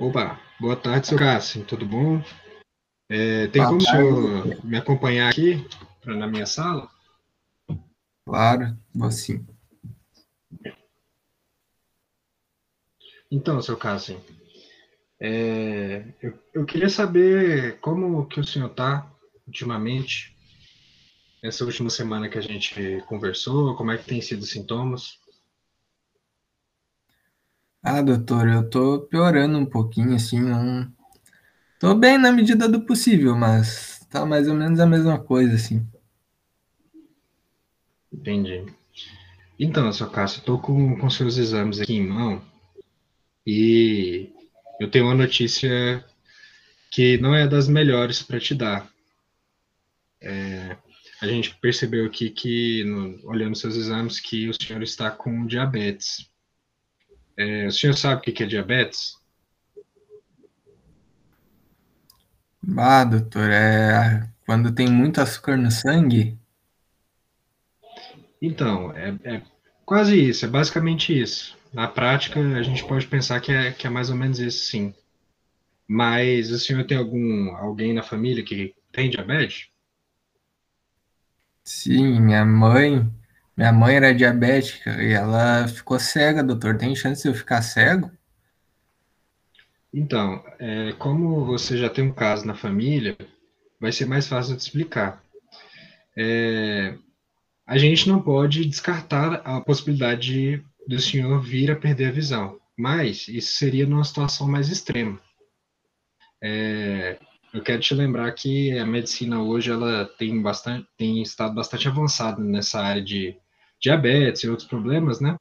Opa, boa tarde, seu Cássio, tudo bom? É, tem Boa como o tarde. senhor me acompanhar aqui pra, na minha sala? Claro, vou sim. Então, seu Cássio, é, eu, eu queria saber como que o senhor está ultimamente, essa última semana que a gente conversou, como é que tem sido os sintomas? Ah, doutor, eu tô piorando um pouquinho, assim, não... Tô bem na medida do possível, mas tá mais ou menos a mesma coisa, assim. Entendi. Então, seu Cássio, eu tô com, com seus exames aqui em mão e eu tenho uma notícia que não é das melhores para te dar. É, a gente percebeu aqui que, no, olhando seus exames, que o senhor está com diabetes. É, o senhor sabe o que é diabetes? Ah, doutor, é... Quando tem muito açúcar no sangue, Então, é, é quase isso, é basicamente isso. Na prática, a gente pode pensar que é, que é mais ou menos isso, sim. Mas o senhor tem algum alguém na família que tem diabetes? sim, minha mãe... Minha mãe era diabética e ela ficou cega, doutor. Tem chance de eu ficar cego? Então, é, como você já tem um caso na família, vai ser mais fácil de explicar. É, a gente não pode descartar a possibilidade de, do senhor vir a perder a visão, mas isso seria numa situação mais extrema. É, eu quero te lembrar que a medicina hoje ela tem bastante, tem estado bastante avançada nessa área de diabetes e outros problemas, né?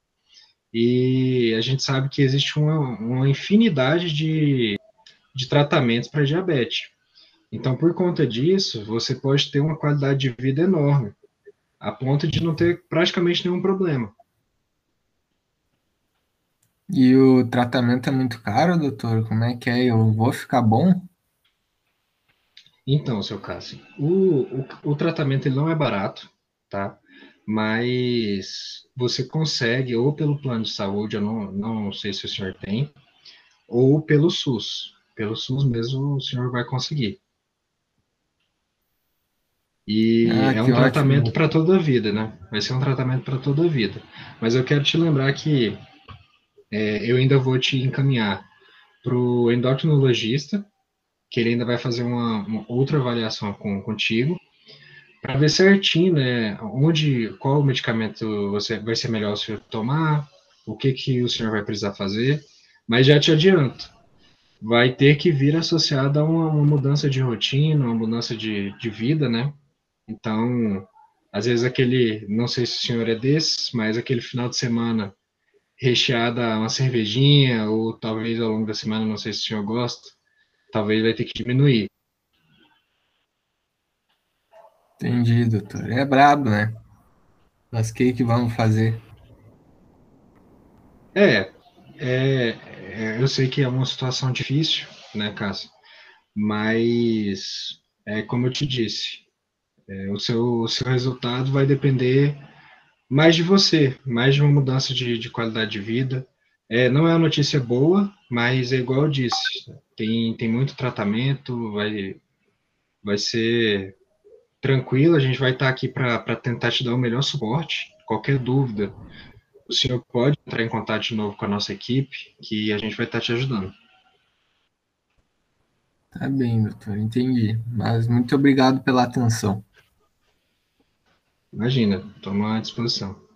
E a gente sabe que existe uma, uma infinidade de, de tratamentos para diabetes. Então, por conta disso, você pode ter uma qualidade de vida enorme, a ponto de não ter praticamente nenhum problema. E o tratamento é muito caro, doutor? Como é que é? Eu vou ficar bom? Então, seu Cássio, o, o, o tratamento ele não é barato, tá? Mas você consegue, ou pelo plano de saúde, eu não, não sei se o senhor tem, ou pelo SUS. Pelo SUS mesmo o senhor vai conseguir. E Ah, é um tratamento para toda a vida, né? Vai ser um tratamento para toda a vida. Mas eu quero te lembrar que é, eu ainda vou te encaminhar para o endocrinologista, que ele ainda vai fazer uma, uma outra avaliação com, contigo, para ver certinho, né, onde, qual medicamento você vai ser melhor o senhor tomar, o que que o senhor vai precisar fazer. Mas já te adianto, vai ter que vir associada a uma, uma mudança de rotina, uma mudança de, de vida, né? Então, às vezes aquele, não sei se o senhor é desses, mas aquele final de semana recheada uma cervejinha, ou talvez ao longo da semana, não sei se o senhor gosta, talvez vai ter que diminuir. Entendi, doutor. É brabo, né? Mas o que que vamos fazer? É, é, é, eu sei que é uma situação difícil, né, Cássio? Mas, é como eu te disse, é, o seu, o seu resultado vai depender mais de você, mais de uma mudança de, de qualidade de vida. É, não é uma notícia boa, mas é igual eu disse, tem, tem muito tratamento, vai, vai ser tranquilo, a gente vai estar aqui para tentar te dar o melhor suporte. Qualquer dúvida, o senhor pode entrar em contato de novo com a nossa equipe, que a gente vai estar te ajudando. Tá bem, doutor, entendi. Mas muito obrigado pela atenção. Imagina, toma à disposição.